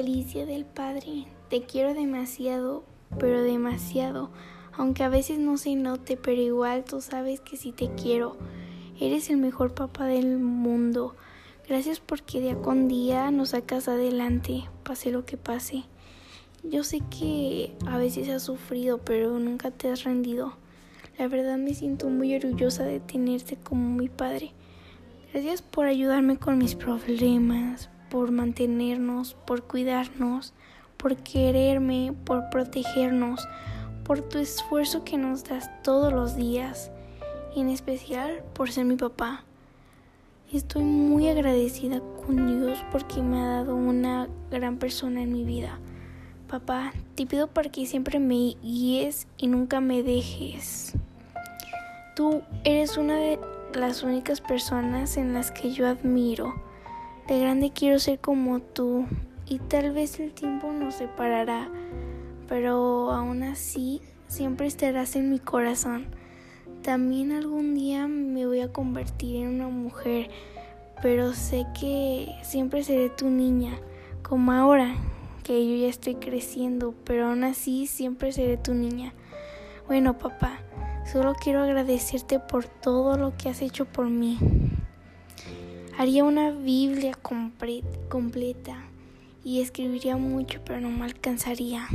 Feliz Día del Padre. Te quiero demasiado, pero demasiado. Aunque a veces no se note, pero igual tú sabes que sí te quiero. Eres el mejor papá del mundo. Gracias porque día con día nos sacas adelante, pase lo que pase. Yo sé que a veces has sufrido, pero nunca te has rendido. La verdad me siento muy orgullosa de tenerte como mi padre. Gracias por ayudarme con mis problemas, por mantenernos, por cuidarnos, por quererme, por protegernos, por tu esfuerzo que nos das todos los días y en especial por ser mi papá. Estoy muy agradecida con Dios porque me ha dado una gran persona en mi vida. Papá, te pido para que siempre me guíes y nunca me dejes. Tú eres una de las únicas personas en las que yo admiro. De grande quiero ser como tú y tal vez el tiempo nos separará, pero aún así siempre estarás en mi corazón. También algún día me voy a convertir en una mujer, pero sé que siempre seré tu niña, como ahora, que yo ya estoy creciendo, pero aún así siempre seré tu niña. Bueno, papá, solo quiero agradecerte por todo lo que has hecho por mí. Haría una Biblia completa y escribiría mucho, pero no me alcanzaría.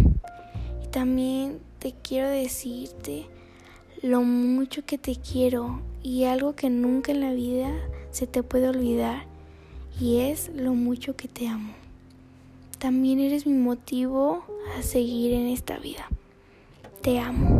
Y también te quiero decirte lo mucho que te quiero y algo que nunca en la vida se te puede olvidar y es lo mucho que te amo. También eres mi motivo a seguir en esta vida. Te amo.